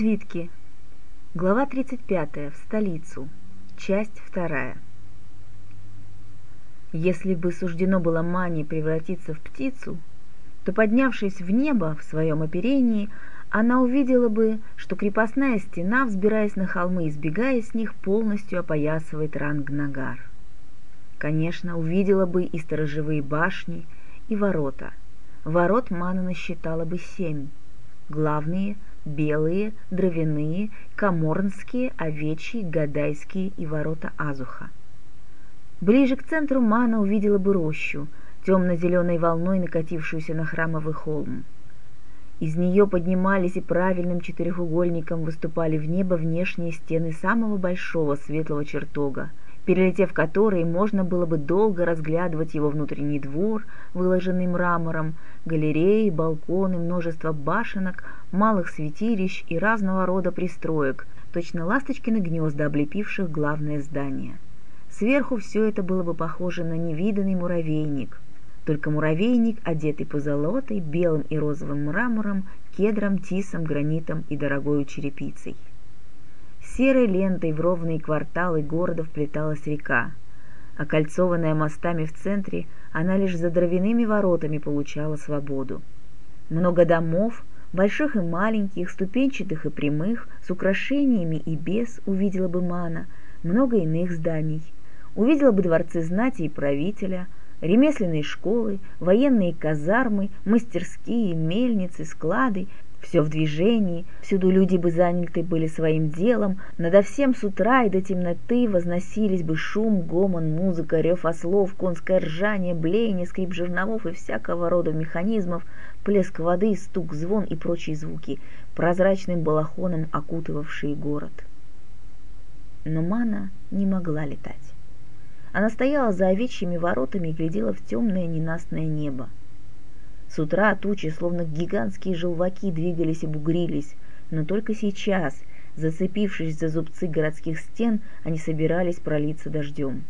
Свитки. Глава 35. В столицу. Часть 2. Если бы суждено было Мане превратиться в птицу, то, поднявшись в небо в своем оперении, она увидела бы, что крепостная стена, взбираясь на холмы и сбегая с них, полностью опоясывает Рангнагар. Конечно, увидела бы и сторожевые башни, и ворота. Ворот Мана насчитала бы семь. Главные – белые, дровяные, коморнские, овечьи, гадайские и ворота Азуха. Ближе к центру Мана увидела бы рощу, темно-зеленой волной накатившуюся на храмовый холм. Из нее поднимались и правильным четырехугольником выступали в небо внешние стены самого большого светлого чертога, перелетев который можно было бы долго разглядывать его внутренний двор, выложенный мрамором, галереи, балконы, множество башенок, малых святилищ и разного рода пристроек, точно ласточкины гнезда, облепивших главное здание. Сверху все это было бы похоже на невиданный муравейник, только муравейник, одетый позолотой, белым и розовым мрамором, кедром, тисом, гранитом и дорогою черепицей. Серой лентой в ровные кварталы города вплеталась река. Окольцованная мостами в центре, она лишь за дровяными воротами получала свободу. Много домов, больших и маленьких, ступенчатых и прямых, с украшениями и без, увидела бы Мана, много иных зданий. Увидела бы дворцы знати и правителя, ремесленные школы, военные казармы, мастерские, мельницы, склады, все в движении, всюду люди бы заняты были своим делом, надо всем с утра и до темноты возносились бы шум, гомон, музыка, рев ослов, конское ржание, блеяние, скрип жерновов и всякого рода механизмов, плеск воды, стук, звон и прочие звуки, прозрачным балахоном окутывавшие город. Но Мана не могла летать. Она стояла за овечьими воротами и глядела в темное ненастное небо. С утра тучи, словно гигантские желваки, двигались и бугрились, но только сейчас, зацепившись за зубцы городских стен, они собирались пролиться дождем.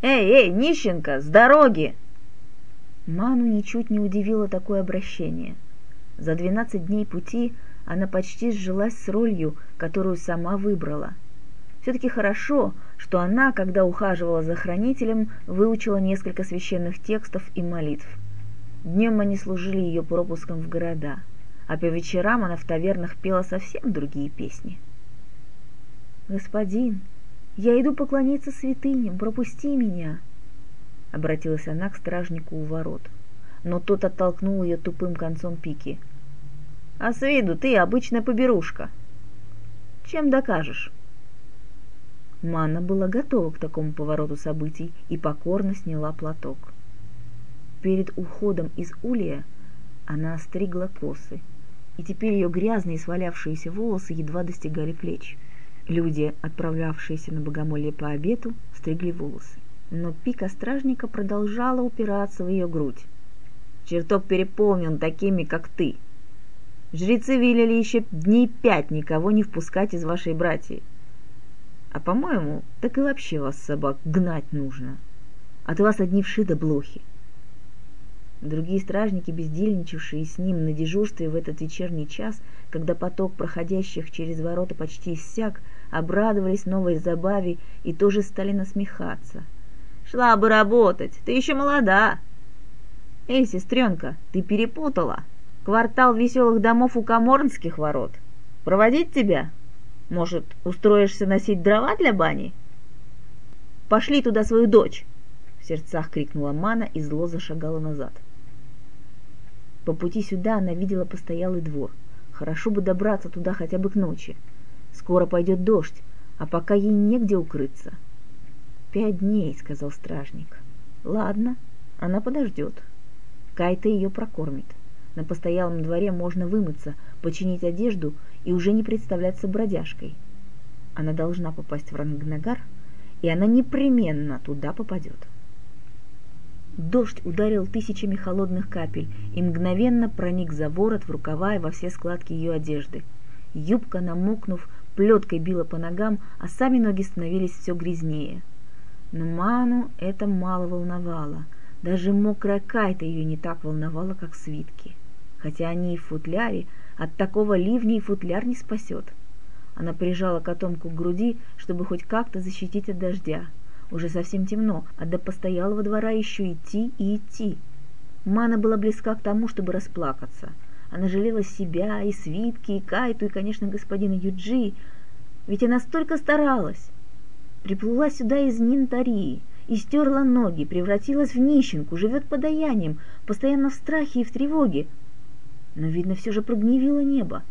«Эй, эй, нищенка, с дороги!» Ману ничуть не удивило такое обращение. За двенадцать дней пути она почти сжилась с ролью, которую сама выбрала. Все-таки хорошо, что она, когда ухаживала за хранителем, выучила несколько священных текстов и молитв – Днем они служили ее пропуском в города, а по вечерам она в тавернах пела совсем другие песни. «Господин, я иду поклониться святыням, пропусти меня!» Обратилась она к стражнику у ворот, но тот оттолкнул ее тупым концом пики. «А с виду ты обычная поберушка. Чем докажешь?» Манна была готова к такому повороту событий и покорно сняла платок. Перед уходом из улья она остригла косы, и теперь ее грязные свалявшиеся волосы едва достигали плеч. Люди, отправлявшиеся на богомолье по обету, стригли волосы. Но пика стражника продолжала упираться в ее грудь. «Чертог переполнен такими, как ты. Жрецы велели еще дней пять никого не впускать из вашей братьи. А по-моему, так и вообще вас, собак, гнать нужно. От вас одни вши да блохи. Другие стражники, бездельничавшие с ним на дежурстве в этот вечерний час, когда поток проходящих через ворота почти иссяк, обрадовались новой забаве и тоже стали насмехаться. «Шла бы работать, ты еще молода!» «Эй, сестренка, ты перепутала! Квартал веселых домов у Каморнских ворот. Проводить тебя? Может, устроишься носить дрова для бани?» «Пошли туда свою дочь!» В сердцах крикнула Мана и зло зашагала назад. По пути сюда она видела постоялый двор. Хорошо бы добраться туда хотя бы к ночи. Скоро пойдет дождь, а пока ей негде укрыться. «Пять дней», — сказал стражник. «Ладно, она подождет. Кайта ее прокормит. На постоялом дворе можно вымыться, починить одежду и уже не представляться бродяжкой. Она должна попасть в Рангнагар, и она непременно туда попадет». Дождь ударил тысячами холодных капель и мгновенно проник за ворот, в рукава и во все складки ее одежды. Юбка, намокнув, плеткой била по ногам, а сами ноги становились все грязнее. Но Ману это мало волновало. Даже мокрая кайта ее не так волновала, как свитки. Хотя они и в футляре, от такого ливня и футляр не спасет. Она прижала котомку к груди, чтобы хоть как-то защитить от дождя. Уже совсем темно, а до постоялого двора еще идти и идти. Мана была близка к тому, чтобы расплакаться. Она жалела себя, и свитки, и Кайту, и, конечно, господина Юджи. Ведь она столько старалась. Приплыла сюда из Нинтарии, и ноги, превратилась в нищенку, живет подаянием, постоянно в страхе и в тревоге. Но, видно, все же прогневило небо.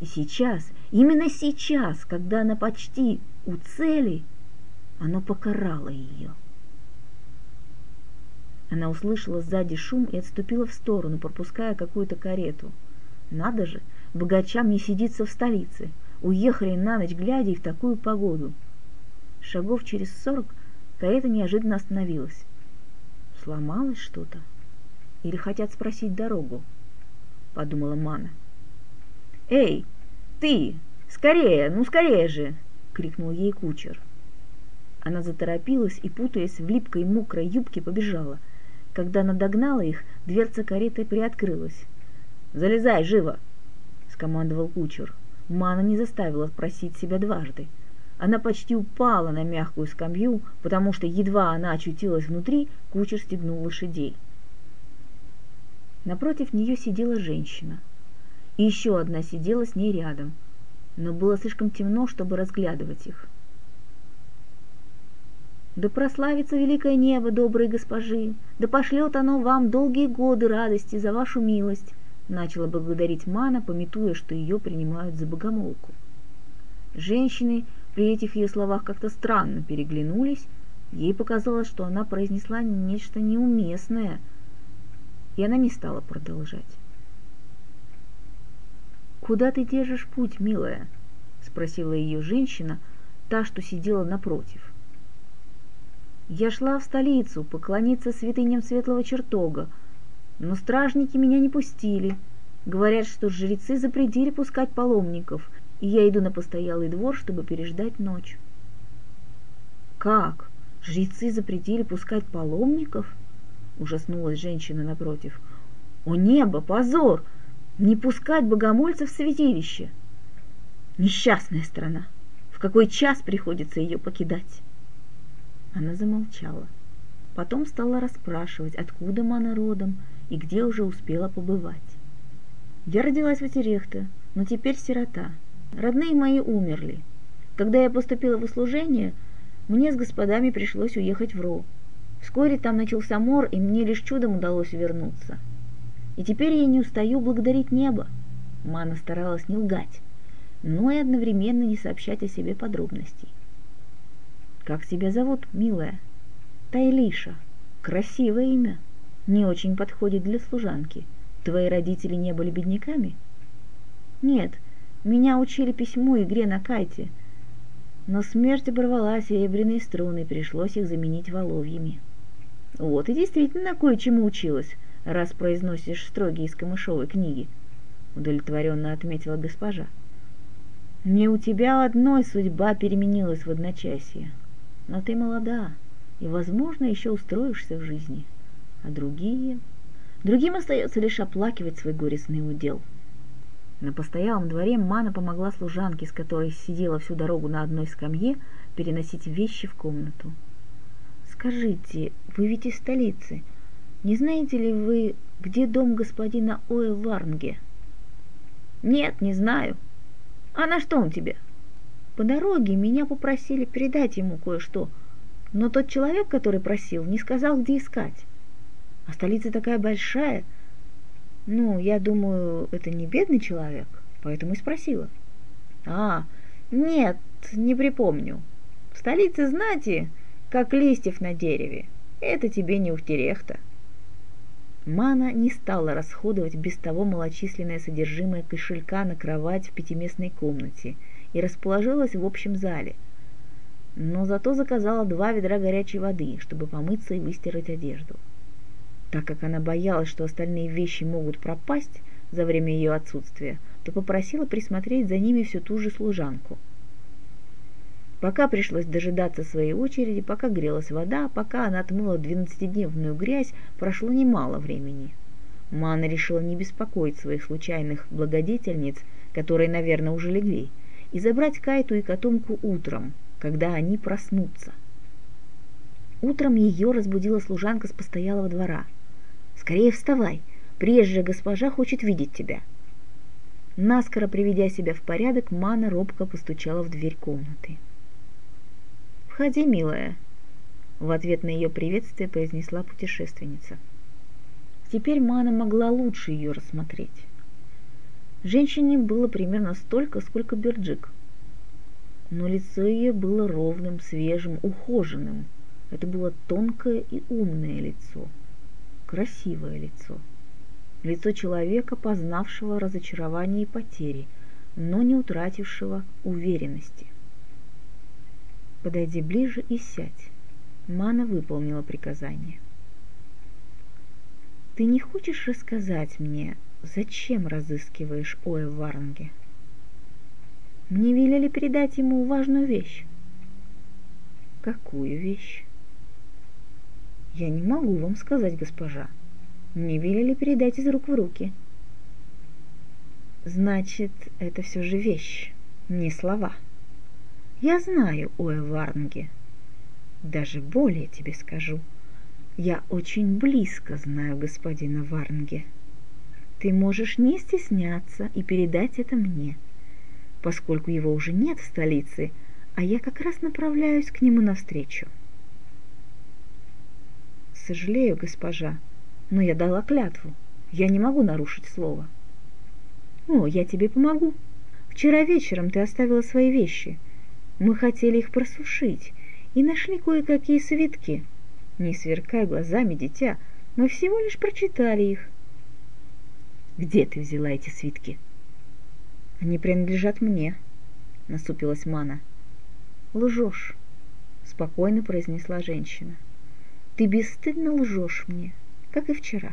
И сейчас, именно сейчас, когда она почти у цели, оно покарало ее. Она услышала сзади шум и отступила в сторону, пропуская какую-то карету. Надо же, богачам не сидится в столице. Уехали на ночь глядя и в такую погоду. Шагов через сорок карета неожиданно остановилась. Сломалось что-то? Или хотят спросить дорогу? Подумала Мана. «Эй, ты! Скорее, ну скорее же!» — крикнул ей кучер. Она заторопилась и, путаясь в липкой мокрой юбке, побежала — когда она догнала их, дверца кареты приоткрылась. «Залезай, живо!» — скомандовал кучер. Мана не заставила просить себя дважды. Она почти упала на мягкую скамью, потому что едва она очутилась внутри, кучер стегнул лошадей. Напротив нее сидела женщина. И еще одна сидела с ней рядом, но было слишком темно, чтобы разглядывать их. Да прославится великое небо, добрые госпожи, да пошлет оно вам долгие годы радости за вашу милость, начала благодарить Мана, пометуя, что ее принимают за богомолку. Женщины при этих ее словах как-то странно переглянулись, ей показалось, что она произнесла нечто неуместное, и она не стала продолжать. «Куда ты держишь путь, милая?» — спросила ее женщина, та, что сидела напротив. Я шла в столицу поклониться святыням светлого чертога, но стражники меня не пустили. Говорят, что жрецы запретили пускать паломников, и я иду на постоялый двор, чтобы переждать ночь. Как? Жрецы запретили пускать паломников? Ужаснулась женщина напротив. О небо, позор! Не пускать богомольцев в святилище! Несчастная страна! В какой час приходится ее покидать? Она замолчала. Потом стала расспрашивать, откуда Мана родом и где уже успела побывать. Я родилась в Отерехте, но теперь сирота. Родные мои умерли. Когда я поступила в услужение, мне с господами пришлось уехать в Ро. Вскоре там начался мор, и мне лишь чудом удалось вернуться. И теперь я не устаю благодарить небо. Мана старалась не лгать, но и одновременно не сообщать о себе подробностей. «Как тебя зовут, милая?» «Тайлиша. Красивое имя. Не очень подходит для служанки. Твои родители не были бедняками?» «Нет, меня учили письму игре на кайте. Но смерть оборвала серебряные струны, пришлось их заменить воловьями». «Вот и действительно кое-чему училась, раз произносишь строгие из камышовой книги», — удовлетворенно отметила госпожа. «Не у тебя одной судьба переменилась в одночасье, но ты молода, и, возможно, еще устроишься в жизни. А другие... Другим остается лишь оплакивать свой горестный удел. На постоялом дворе Мана помогла служанке, с которой сидела всю дорогу на одной скамье, переносить вещи в комнату. «Скажите, вы ведь из столицы. Не знаете ли вы, где дом господина Оэ Варнге?» «Нет, не знаю. А на что он тебе?» По дороге меня попросили передать ему кое-что, но тот человек, который просил, не сказал, где искать. А столица такая большая. Ну, я думаю, это не бедный человек, поэтому и спросила. А, нет, не припомню. В столице знати, как листьев на дереве. Это тебе не Ухтерехта. Мана не стала расходовать без того малочисленное содержимое кошелька на кровать в пятиместной комнате – и расположилась в общем зале. Но зато заказала два ведра горячей воды, чтобы помыться и выстирать одежду. Так как она боялась, что остальные вещи могут пропасть за время ее отсутствия, то попросила присмотреть за ними всю ту же служанку. Пока пришлось дожидаться своей очереди, пока грелась вода, пока она отмыла двенадцатидневную грязь, прошло немало времени. Мана решила не беспокоить своих случайных благодетельниц, которые, наверное, уже легли, и забрать Кайту и котомку утром, когда они проснутся. Утром ее разбудила служанка с постоялого двора. «Скорее вставай, приезжая госпожа хочет видеть тебя». Наскоро приведя себя в порядок, Мана робко постучала в дверь комнаты. «Входи, милая», — в ответ на ее приветствие произнесла путешественница. Теперь Мана могла лучше ее рассмотреть. Женщине было примерно столько, сколько Берджик. Но лицо ее было ровным, свежим, ухоженным. Это было тонкое и умное лицо, красивое лицо. Лицо человека, познавшего разочарование и потери, но не утратившего уверенности. Подойди ближе и сядь. Мана выполнила приказание. Ты не хочешь рассказать мне, зачем разыскиваешь Оэ Варнге? Мне велели передать ему важную вещь. Какую вещь? Я не могу вам сказать, госпожа. Мне велели передать из рук в руки. Значит, это все же вещь, не слова. Я знаю Оэ Варнге. Даже более тебе скажу. Я очень близко знаю господина Варнге. Ты можешь не стесняться и передать это мне, поскольку его уже нет в столице, а я как раз направляюсь к нему навстречу. Сожалею, госпожа, но я дала клятву. Я не могу нарушить слово. О, я тебе помогу. Вчера вечером ты оставила свои вещи. Мы хотели их просушить и нашли кое-какие свитки. Не сверкай глазами, дитя, мы всего лишь прочитали их. Где ты взяла эти свитки? Они принадлежат мне, насупилась Мана. Лжешь, спокойно произнесла женщина. Ты бесстыдно лжешь мне, как и вчера.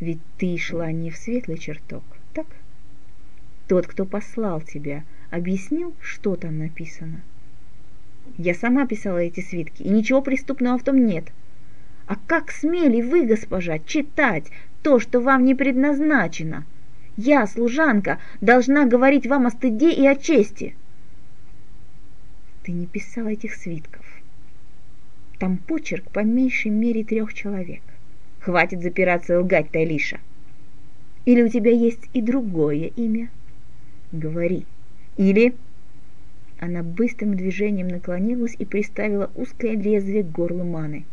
Ведь ты шла не в светлый чертог, так? Тот, кто послал тебя, объяснил, что там написано. Я сама писала эти свитки, и ничего преступного в том нет. А как смели вы, госпожа, читать то, что вам не предназначено? Я, служанка, должна говорить вам о стыде и о чести. Ты не писала этих свитков. Там почерк по меньшей мере трех человек. Хватит запираться и лгать, Тайлиша. Или у тебя есть и другое имя? Говори. Или... Она быстрым движением наклонилась и приставила узкое лезвие к горлу Маны.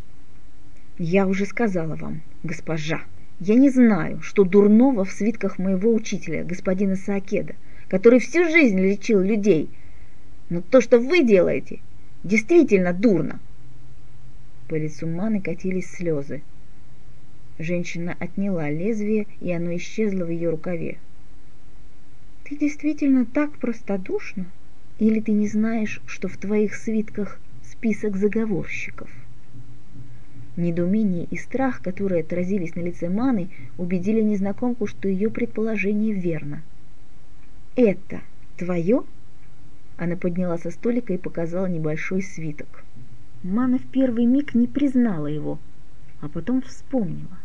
«Я уже сказала вам, госпожа, я не знаю, что дурного в свитках моего учителя, господина Саакеда, который всю жизнь лечил людей. Но то, что вы делаете, действительно дурно. По лицу Маны катились слезы. Женщина отняла лезвие, и оно исчезло в ее рукаве. «Ты действительно так простодушна? Или ты не знаешь, что в твоих свитках список заговорщиков?» Недоумение и страх, которые отразились на лице Маны, убедили незнакомку, что ее предположение верно. «Это твое?» Она подняла со столика и показала небольшой свиток. Мана в первый миг не признала его, а потом вспомнила.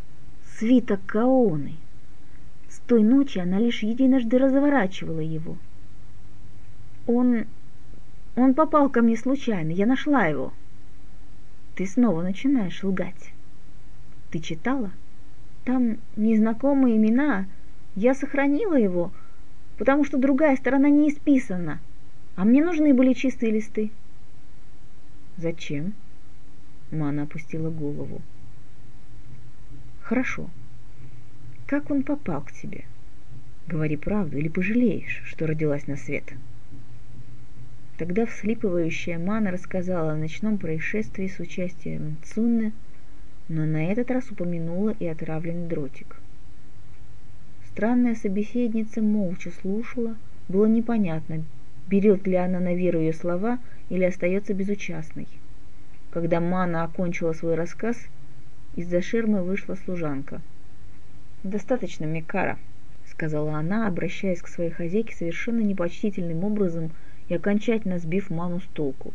Свиток Каоны. С той ночи она лишь единожды разворачивала его. Он... он попал ко мне случайно, я нашла его. Ты снова начинаешь лгать. Ты читала? Там незнакомые имена. Я сохранила его, потому что другая сторона не исписана, а мне нужны были чистые листы. «Зачем?» Мана опустила голову. «Хорошо. Как он попал к тебе? Говори правду или пожалеешь, что родилась на свет?» Тогда вслипывающая Мана рассказала о ночном происшествии с участием Цунны, но на этот раз упомянула и отравленный дротик. Странная собеседница молча слушала, было непонятно, берет ли она на веру ее слова или остается безучастной. Когда Мана окончила свой рассказ, из-за ширмы вышла служанка. «Достаточно, Микара», — сказала она, обращаясь к своей хозяйке совершенно непочтительным образом и окончательно сбив Ману с толку.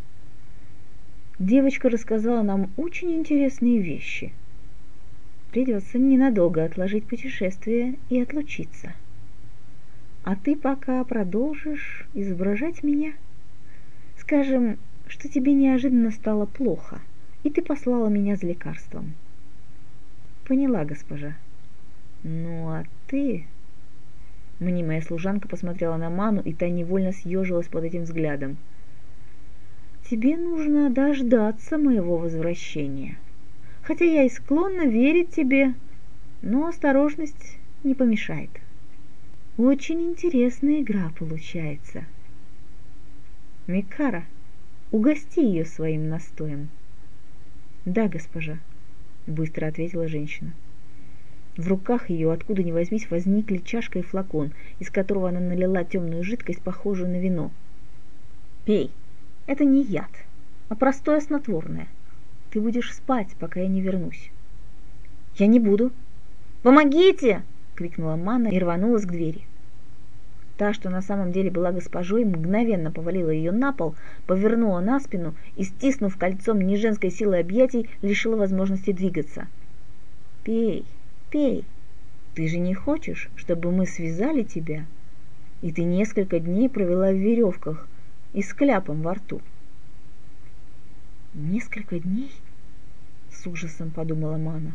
«Девочка рассказала нам очень интересные вещи. Придется ненадолго отложить путешествие и отлучиться». А ты пока продолжишь изображать меня? Скажем, что тебе неожиданно стало плохо, и ты послала меня за лекарством. Поняла, госпожа. Ну а ты... Мнимая служанка посмотрела на Ману, и та невольно съежилась под этим взглядом. «Тебе нужно дождаться моего возвращения. Хотя я и склонна верить тебе, но осторожность не помешает. Очень интересная игра получается. Микара, угости ее своим настоем». «Да, госпожа», — быстро ответила женщина. В руках ее, откуда ни возьмись, возникли чашка и флакон, из которого она налила темную жидкость, похожую на вино. «Пей. Это не яд, а простое снотворное. Ты будешь спать, пока я не вернусь». «Я не буду». «Помогите!» — крикнула Манна и рванулась к двери. Та, что на самом деле была госпожой, мгновенно повалила ее на пол, повернула на спину и, стиснув кольцом неженской силы объятий, лишила возможности двигаться. «Пей!» Пей. Ты же не хочешь, чтобы мы связали тебя, и ты несколько дней провела в веревках и с кляпом во рту. Несколько дней? С ужасом подумала Мана.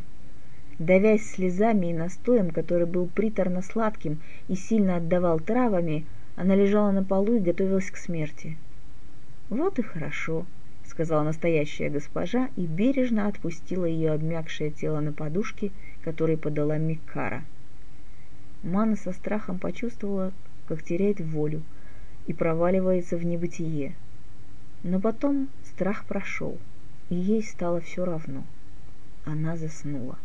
Давясь слезами и настоем, который был приторно-сладким и сильно отдавал травами, она лежала на полу и готовилась к смерти. «Вот и хорошо», — сказала настоящая госпожа и бережно отпустила ее обмякшее тело на подушке который подала Миккара. Мана со страхом почувствовала, как теряет волю и проваливается в небытие. Но потом страх прошел, и ей стало все равно. Она заснула.